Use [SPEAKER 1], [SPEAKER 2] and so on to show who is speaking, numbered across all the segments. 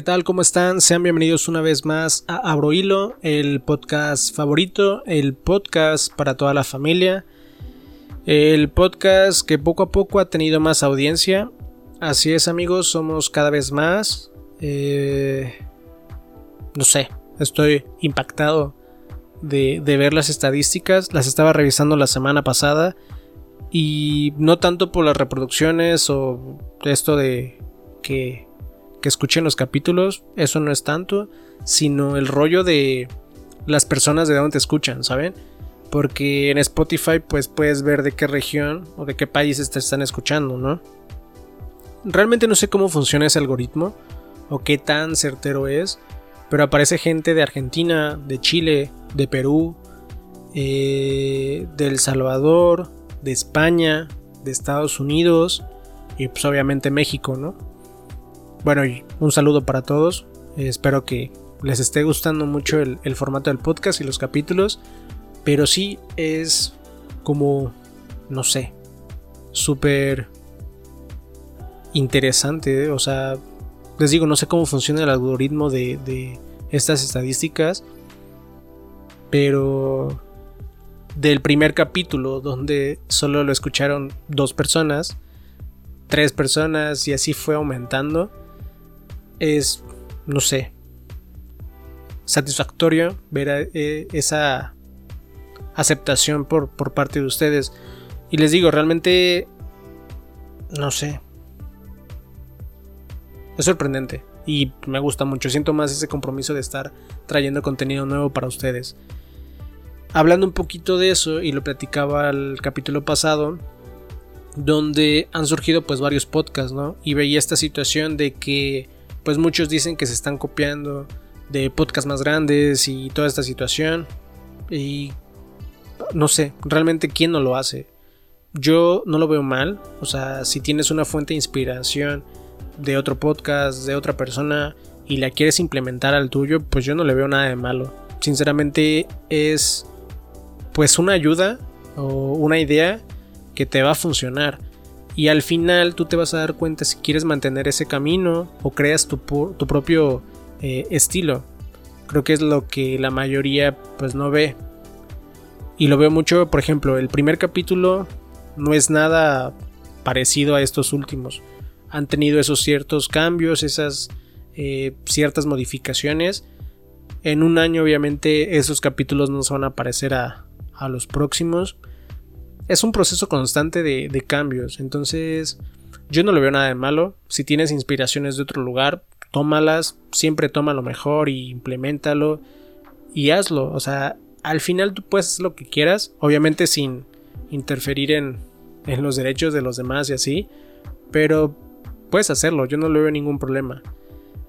[SPEAKER 1] ¿Qué tal? ¿Cómo están? Sean bienvenidos una vez más a Abrohilo, el podcast favorito, el podcast para toda la familia, el podcast que poco a poco ha tenido más audiencia. Así es amigos, somos cada vez más. Eh, no sé, estoy impactado de ver las estadísticas. Las estaba revisando la semana pasada y no tanto por las reproducciones o esto de que que escuchen los capítulos, eso no es tanto, sino el rollo de las personas de donde te escuchan, ¿saben? Porque en Spotify pues puedes ver de qué región o de qué países te están escuchando, ¿no? Realmente no sé cómo funciona ese algoritmo o qué tan certero es, pero aparece gente de Argentina, de Chile, de Perú, eh, de El Salvador, de España, de Estados Unidos y pues obviamente México, ¿no? Bueno, un saludo para todos. espero que les esté gustando mucho el, formato del podcast y los capítulos. Pero sí es como, no sé, súper interesante. ¿eh? O sea, les digo, no sé cómo funciona el algoritmo de, de estas estadísticas. Pero del primer capítulo, donde solo lo escucharon dos personas, tres personas y así fue aumentando es, no sé, satisfactorio ver eh, esa aceptación por, por parte de ustedes. Y les digo, realmente, no sé. Es sorprendente y me gusta mucho. Siento más ese compromiso de estar trayendo contenido nuevo para ustedes. Hablando un poquito de eso, y lo platicaba el capítulo pasado, donde han surgido pues varios podcasts, ¿no? Y veía esta situación de que pues muchos dicen que se están copiando de podcasts más grandes y toda esta situación. Y no sé, realmente quién no lo hace. Yo no lo veo mal, o sea, si tienes una fuente de inspiración de otro podcast, de otra persona y la quieres implementar al tuyo, pues yo no le veo nada de malo. Sinceramente es pues una ayuda o una idea que te va a funcionar. Y al final tú te vas a dar cuenta si quieres mantener ese camino o creas tu, tu propio eh, estilo. Creo que es lo que la mayoría pues no ve. Y lo veo mucho, por ejemplo, el primer capítulo no es nada parecido a estos últimos. Han tenido esos ciertos cambios, esas eh, ciertas modificaciones. En un año obviamente esos capítulos no se van a parecer a, a los próximos es un proceso constante de, cambios. Entonces, yo no le veo nada de malo. Si tienes inspiraciones de otro lugar, tómalas, siempre toma lo mejor y implementalo y hazlo. O sea, al final tú puedes hacer lo que quieras, obviamente sin interferir en, en los derechos de los demás y así, pero puedes hacerlo, yo no le veo ningún problema.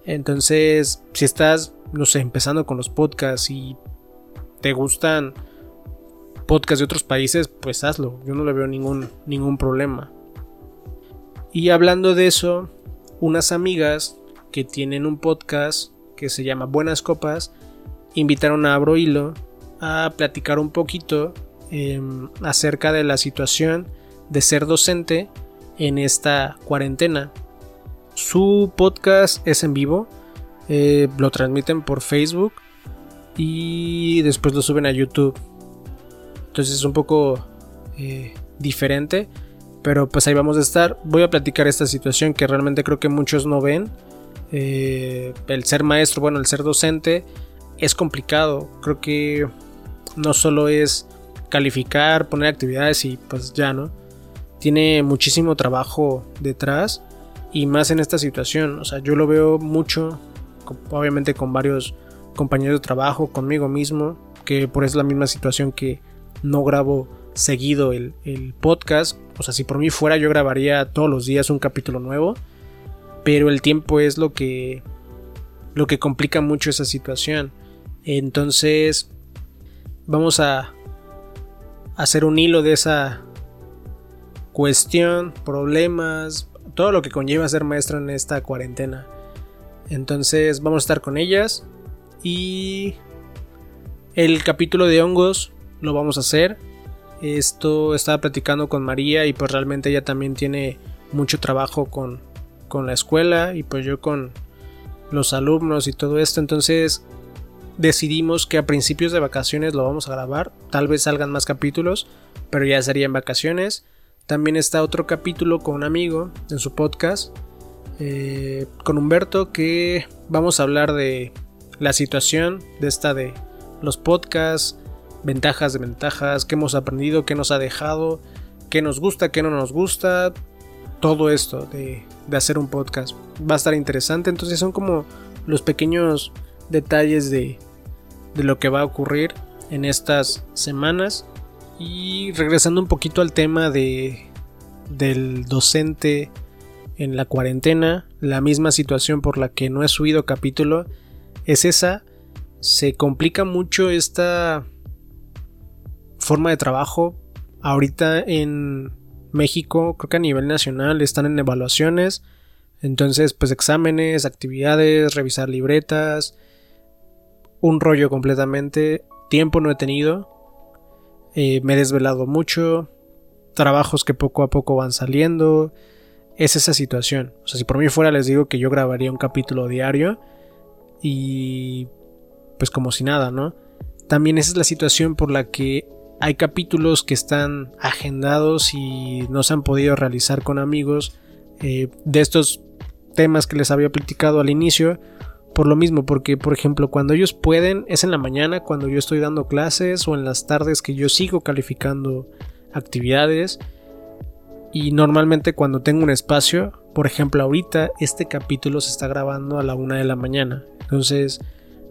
[SPEAKER 1] Entonces, si estás, no sé, empezando con los podcasts y te gustan podcast de otros países, pues hazlo. Yo no le veo ningún, ningún problema. Y hablando de eso, unas amigas que tienen un podcast que se llama Buenas Copas invitaron a Abro Hilo a platicar un poquito em, acerca de la situación de ser docente en esta cuarentena. Su podcast es en vivo, eh, lo transmiten por Facebook y después lo suben a YouTube. Entonces es un poco eh, diferente. Pero pues ahí vamos a estar. Voy a platicar esta situación que realmente creo que muchos no ven. Eh, el ser maestro, bueno, el ser docente es complicado. Creo que no solo es calificar, poner actividades y pues ya, ¿no? Tiene muchísimo trabajo detrás y más en esta situación. O sea, yo lo veo mucho, obviamente con varios compañeros de trabajo, conmigo mismo, que por eso es la misma situación que no grabo seguido el, podcast. O sea, si por mí fuera yo grabaría todos los días un capítulo nuevo. Pero el tiempo es lo que, lo que complica mucho esa situación. Entonces, vamos a hacer un hilo de esa cuestión, problemas, todo lo que conlleva ser maestro en esta cuarentena. Entonces, vamos a estar con ellas. Y el capítulo de hongos lo vamos a hacer. Esto estaba platicando con María y pues realmente ella también tiene mucho trabajo con, con la escuela y pues yo con, los alumnos y todo esto. Entonces decidimos que a principios de vacaciones lo vamos a grabar. Tal vez salgan más capítulos, pero ya sería en vacaciones. También está otro capítulo con un amigo en su podcast, eh, con Humberto, que vamos a hablar de la situación de esta de los podcasts, ventajas, desventajas, qué hemos aprendido, qué nos ha dejado, qué nos gusta, qué no nos gusta, todo esto de, de hacer un podcast. Va a estar interesante, entonces son como los pequeños detalles de, de lo que va a ocurrir en estas semanas. Y regresando un poquito al tema de, del docente en la cuarentena, la misma situación por la que no he subido capítulo es esa. Se complica mucho esta forma de trabajo. Ahorita en México, creo que a nivel nacional están en evaluaciones. Entonces, pues exámenes, actividades, revisar libretas. Un rollo completamente. Tiempo no he tenido. Eh, me he desvelado mucho. Trabajos que poco a poco van saliendo. Es esa situación. O sea, si por mí fuera les digo que yo grabaría un capítulo diario. Y pues como si nada, ¿no? También esa es la situación por la que hay capítulos que están agendados y no se han podido realizar con amigos eh, de estos temas que les había platicado al inicio. Por lo mismo, porque por ejemplo cuando ellos pueden es en la mañana cuando yo estoy dando clases o en las tardes que yo sigo calificando actividades. Y normalmente cuando tengo un espacio, por ejemplo ahorita este capítulo se está grabando a la una de la mañana. Entonces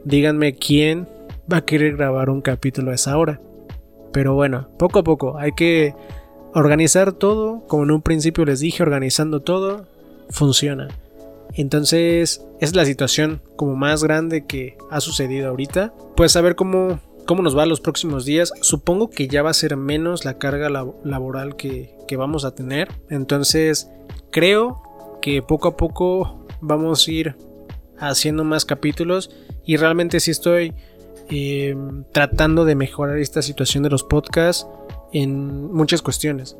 [SPEAKER 1] díganme quién va a querer grabar un capítulo a esa hora. Pero bueno, poco a poco hay que organizar todo. Como en un principio les dije, organizando todo funciona. Entonces es la situación como más grande que ha sucedido ahorita. Pues a ver cómo, cómo nos va los próximos días. Supongo que ya va a ser menos la carga laboral que, que vamos a tener. Entonces creo que poco a poco vamos a ir haciendo más capítulos. Y realmente sí estoy eh, tratando de mejorar esta situación de los podcasts en muchas cuestiones.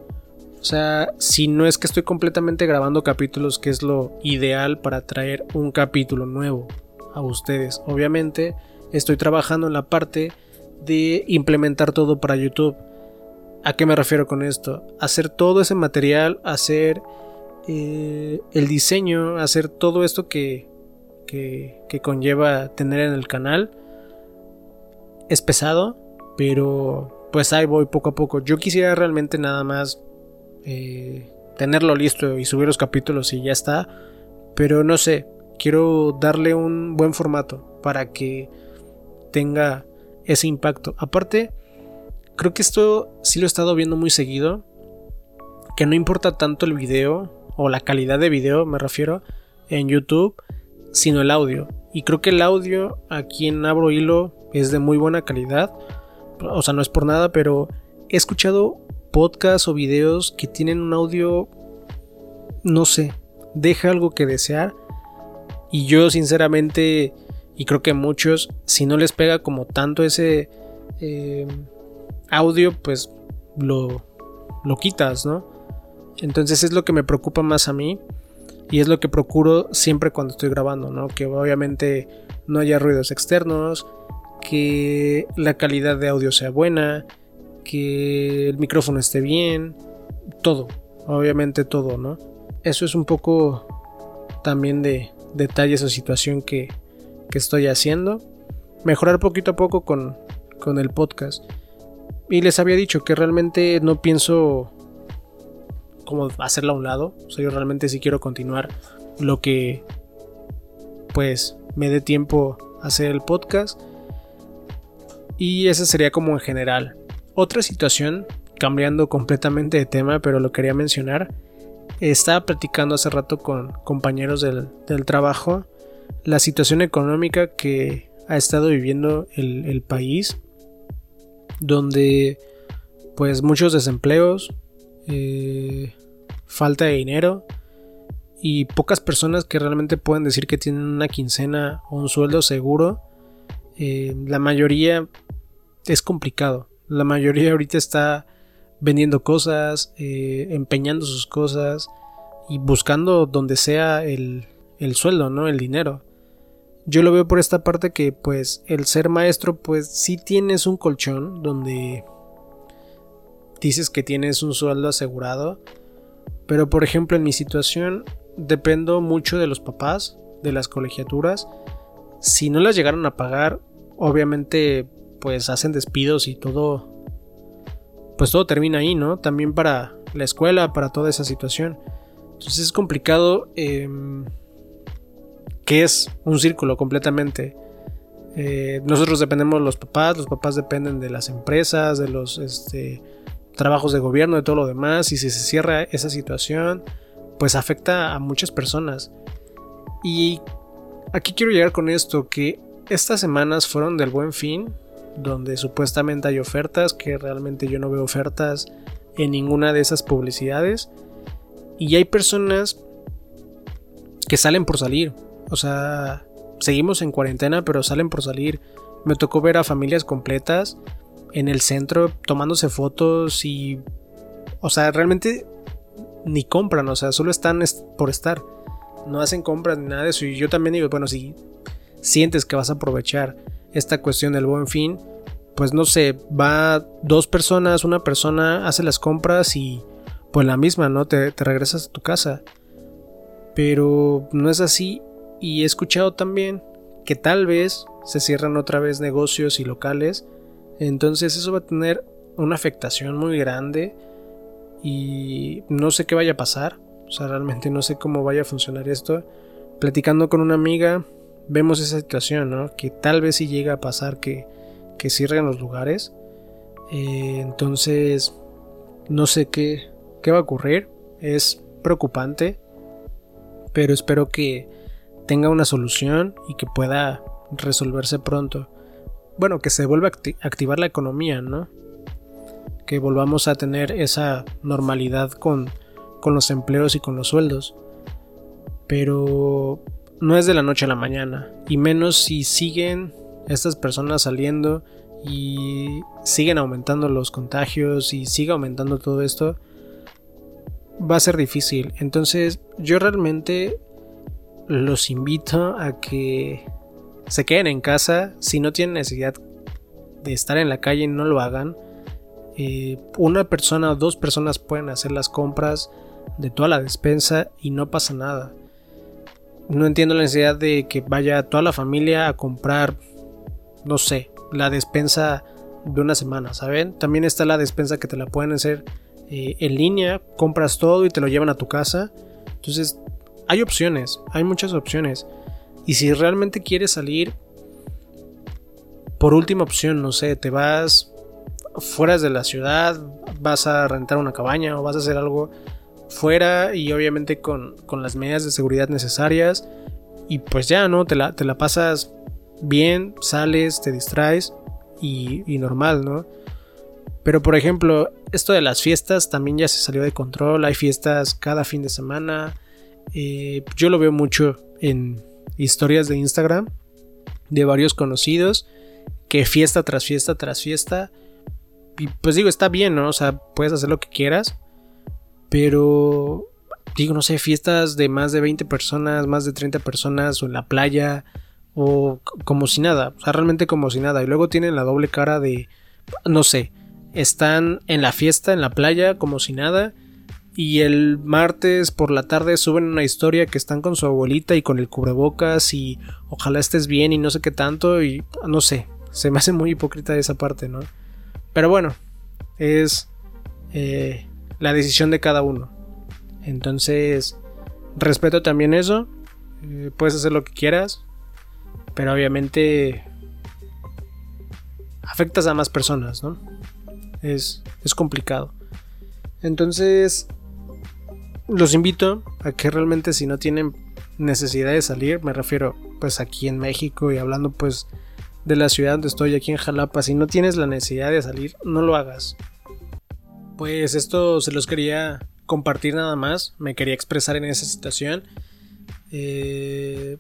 [SPEAKER 1] O sea, si no es que estoy completamente grabando capítulos, que es lo ideal para traer un capítulo nuevo a ustedes. Obviamente, estoy trabajando en la parte de implementar todo para YouTube. ¿A qué me refiero con esto? Hacer todo ese material, hacer eh, el diseño, hacer todo esto que, que, que conlleva tener en el canal es pesado, pero pues ahí voy poco a poco. Yo quisiera realmente nada más eh, tenerlo listo y subir los capítulos y ya está. Pero no sé, quiero darle un buen formato para que tenga ese impacto. Aparte, creo que esto sí lo he estado viendo muy seguido. Que no importa tanto el video o la calidad de video, me refiero, en YouTube, sino el audio. Y creo que el audio aquí en Abro Hilo es de muy buena calidad. O sea, no es por nada, pero he escuchado podcasts o videos que tienen un audio, no sé, deja algo que desear. Y yo sinceramente, y creo que muchos, si no les pega como tanto ese eh, audio, pues lo, lo quitas, ¿no? Entonces es lo que me preocupa más a mí. Y es lo que procuro siempre cuando estoy grabando, ¿no? Que obviamente no haya ruidos externos, que la calidad de audio sea buena, que el micrófono esté bien, todo, obviamente todo, ¿no? Eso es un poco también de detalles o situación que, que estoy haciendo. Mejorar poquito a poco con, con el podcast. Y les había dicho que realmente no pienso como hacerlo a un lado. O sea, yo realmente sí quiero continuar lo que pues me dé tiempo hacer el podcast. Y esa sería como en general. Otra situación, cambiando completamente de tema, pero lo quería mencionar. Estaba platicando hace rato con compañeros del, trabajo la situación económica que ha estado viviendo el, país, donde pues muchos desempleos, eh, falta de dinero y pocas personas que realmente pueden decir que tienen una quincena o un sueldo seguro. Eh, la mayoría es complicado. La mayoría ahorita está vendiendo cosas, eh, empeñando sus cosas y buscando donde sea el, el sueldo, ¿no? El dinero. yo lo veo por esta parte que pues el ser maestro pues sí tienes un colchón donde dices que tienes un sueldo asegurado, pero por ejemplo en mi situación dependo mucho de los papás, de las colegiaturas. Si no las llegaron a pagar, obviamente pues hacen despidos y todo pues todo termina ahí, ¿no? También para la escuela, para toda esa situación. Entonces es complicado em, que es un círculo completamente. Eh, nosotros dependemos de los papás, los papás dependen de las empresas, de los este, trabajos de gobierno, de todo lo demás, y si se cierra esa situación, pues afecta a muchas personas. Y aquí quiero llegar con esto, que estas semanas fueron del buen fin, donde supuestamente hay ofertas, que realmente yo no veo ofertas en ninguna de esas publicidades. Y hay personas que salen por salir. O sea, seguimos en cuarentena, pero salen por salir. Me tocó ver a familias completas en el centro tomándose fotos y... O sea, realmente ni compran, o sea, solo están por estar. No hacen compras ni nada de eso. Y yo también digo, bueno, si sientes que vas a aprovechar esta cuestión del buen fin, pues no sé, va dos personas, una persona hace las compras y pues la misma, ¿no? Te, te regresas a tu casa. Pero no es así y he escuchado también que tal vez se cierran otra vez negocios y locales. Entonces eso va a tener una afectación muy grande y no sé qué vaya a pasar. O sea, realmente no sé cómo vaya a funcionar esto. Platicando con una amiga, vemos esa situación, ¿no? Que tal vez si llega a pasar que, que cierren los lugares. Eh, entonces, no sé qué, qué va a ocurrir. Es preocupante. Pero espero que tenga una solución y que pueda resolverse pronto. Bueno, que se vuelva a activar la economía, ¿no? Que volvamos a tener esa normalidad con, con los empleos y con los sueldos. Pero no es de la noche a la mañana. Y menos si siguen estas personas saliendo y siguen aumentando los contagios y sigue aumentando todo esto. Va a ser difícil. Entonces yo realmente los invito a que se queden en casa. Si no tienen necesidad de estar en la calle, no lo hagan. Eh, una persona o dos personas pueden hacer las compras de toda la despensa y no pasa nada no entiendo la necesidad de que vaya toda la familia a comprar, no sé, la despensa de una semana, ¿saben? También está la despensa que te la pueden hacer eh, en línea, compras todo y te lo llevan a tu casa. Entonces, hay opciones, hay muchas opciones. Y si realmente quieres salir, por última opción, no sé, te vas fuera de la ciudad, vas a rentar una cabaña o vas a hacer algo fuera y obviamente con, las medidas de seguridad necesarias. Y pues ya, ¿no? Te la, te la pasas bien, sales, te distraes y, normal, ¿no? Pero por ejemplo, esto de las fiestas también ya se salió de control. Hay fiestas cada fin de semana. Eh, yo lo veo mucho en historias de Instagram de varios conocidos. Que fiesta tras fiesta tras fiesta. Y pues digo, está bien, ¿no? O sea, puedes hacer lo que quieras. Pero, digo, no sé, fiestas de más de 20 personas, más de 30 personas, o en la playa, o como si nada, o sea, realmente como si nada. Y luego tienen la doble cara de, no sé, están en la fiesta, en la playa, como si nada. Y el martes por la tarde suben una historia que están con su abuelita y con el cubrebocas y ojalá estés bien y no sé qué tanto y no sé, se me hace muy hipócrita esa parte, ¿no? Pero bueno, es eh, la decisión de cada uno. Entonces, respeto también eso. Eh, puedes hacer lo que quieras, pero obviamente afectas a más personas, ¿no? Es, es complicado. Entonces, los invito a que realmente si no tienen necesidad de salir, me refiero pues aquí en México y hablando pues de la ciudad donde estoy, aquí en Jalapa, si no tienes la necesidad de salir, no lo hagas pues esto se los quería compartir nada más. Me quería expresar en esa situación. Eh,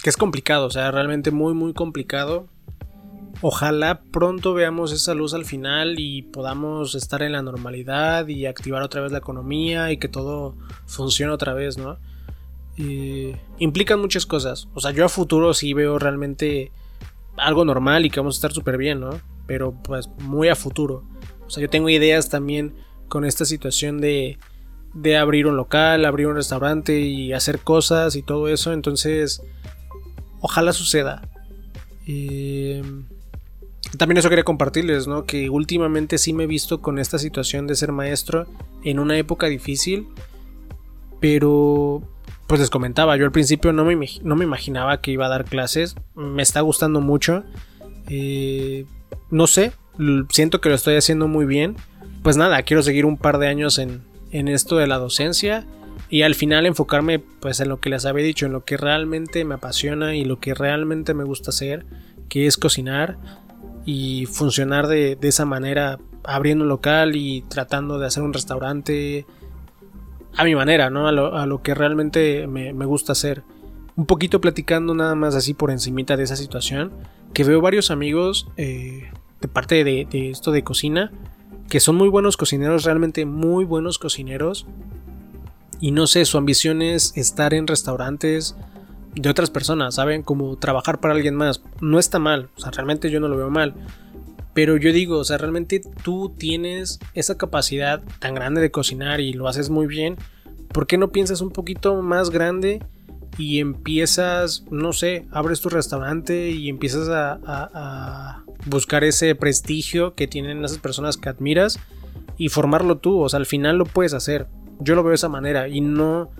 [SPEAKER 1] que es complicado, o sea, realmente muy, muy complicado. Ojalá pronto veamos esa luz al final y podamos estar en la normalidad y activar otra vez la economía y que todo funcione otra vez, ¿no? eh, implican muchas cosas. O sea, yo a futuro sí veo realmente algo normal y que vamos a estar súper bien, ¿no? Pero pues muy a futuro. O sea, yo tengo ideas también con esta situación de, de abrir un local, abrir un restaurante y hacer cosas y todo eso. Entonces, ojalá suceda. También eso quería compartirles, ¿no? Que últimamente sí me he visto con esta situación de ser maestro en una época difícil. Pero, pues les comentaba, yo al principio no me, no me imaginaba que iba a dar clases. Me está gustando mucho. Eh, no sé, siento que lo estoy haciendo muy bien. Pues nada, quiero seguir un par de años en, en esto de la docencia y al final enfocarme pues en lo que les había dicho, en lo que realmente me apasiona y lo que realmente me gusta hacer, que es cocinar y funcionar de, esa manera, abriendo un local y tratando de hacer un restaurante a mi manera, ¿no? A lo, que realmente me, gusta hacer. Un poquito platicando nada más así por encimita de esa situación, que veo varios amigos eh, de parte de, de esto de cocina, que son muy buenos cocineros, realmente muy buenos cocineros. Y no sé, su ambición es estar en restaurantes de otras personas, ¿saben? Como trabajar para alguien más. No está mal, o sea, realmente yo no lo veo mal. Pero yo digo, o sea, realmente tú tienes esa capacidad tan grande de cocinar y lo haces muy bien. ¿Por qué no piensas un poquito más grande y empiezas, no sé, abres tu restaurante y empiezas a, buscar ese prestigio que tienen esas personas que admiras y formarlo tú? O sea, al final lo puedes hacer. Yo lo veo de esa manera y no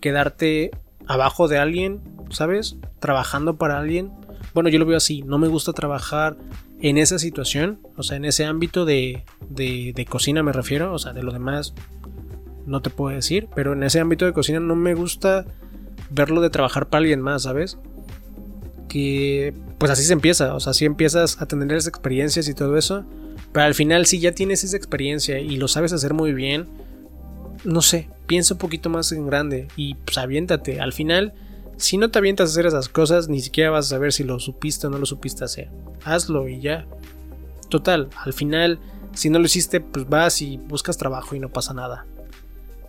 [SPEAKER 1] quedarte abajo de alguien, ¿sabes? Trabajando para alguien. Bueno, yo lo veo así, no me gusta trabajar en esa situación, o sea, en ese ámbito de, de, cocina me refiero, o sea, de lo demás no te puedo decir, pero en ese ámbito de cocina no me gusta verlo de trabajar para alguien más, ¿sabes? Que pues así se empieza, o sea, así empiezas a tener esas experiencias y todo eso, pero al final si ya tienes esa experiencia y lo sabes hacer muy bien, no sé, piensa un poquito más en grande y pues aviéntate. Al final, si no te avientas a hacer esas cosas, ni siquiera vas a saber si lo supiste o no lo supiste hacer. Hazlo y ya. Total, al final, si no lo hiciste, pues vas y buscas trabajo y no pasa nada.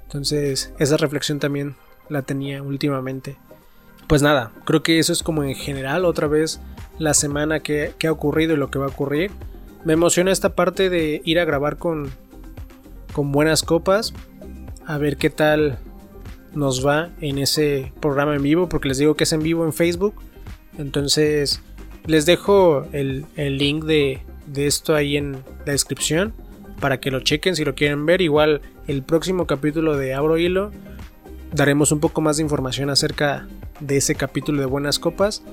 [SPEAKER 1] Entonces, esa reflexión también la tenía últimamente. Pues nada, creo que eso es como en general otra vez la semana que, que ha ocurrido y lo que va a ocurrir. Me emociona esta parte de ir a grabar con, con buenas copas a ver qué tal nos va en ese programa en vivo, porque les digo que es en vivo en Facebook. Entonces, les dejo el, link de, esto ahí en la descripción para que lo chequen si lo quieren ver. Igual el próximo capítulo de Abro Hilo daremos un poco más de información acerca de ese capítulo de Buenas Copas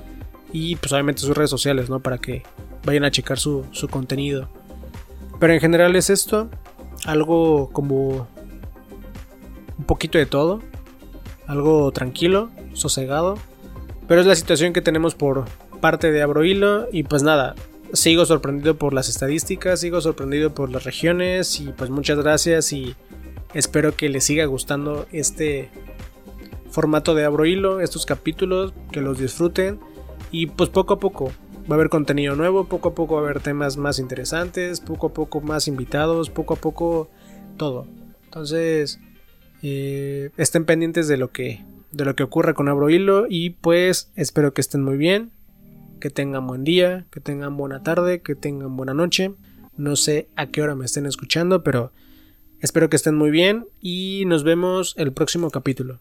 [SPEAKER 1] y pues obviamente sus redes sociales, ¿no? Para que vayan a checar su, su contenido. Pero en general es esto, algo como poquito de todo, algo tranquilo, sosegado, pero es la situación que tenemos por parte de Abrohilo y pues nada, sigo sorprendido por las estadísticas, sigo sorprendido por las regiones y pues muchas gracias y espero que les siga gustando este formato de Abrohilo, estos capítulos, que los disfruten y pues poco a poco va a haber contenido nuevo, poco a poco va a haber temas más interesantes, poco a poco más invitados, poco a poco todo. Entonces, eh, estén pendientes de lo que de lo que ocurra con Abro Hilo y pues espero que estén muy bien, que tengan buen día, que tengan buena tarde, que tengan buena noche. No sé a qué hora me estén escuchando, pero espero que estén muy bien y nos vemos el próximo capítulo.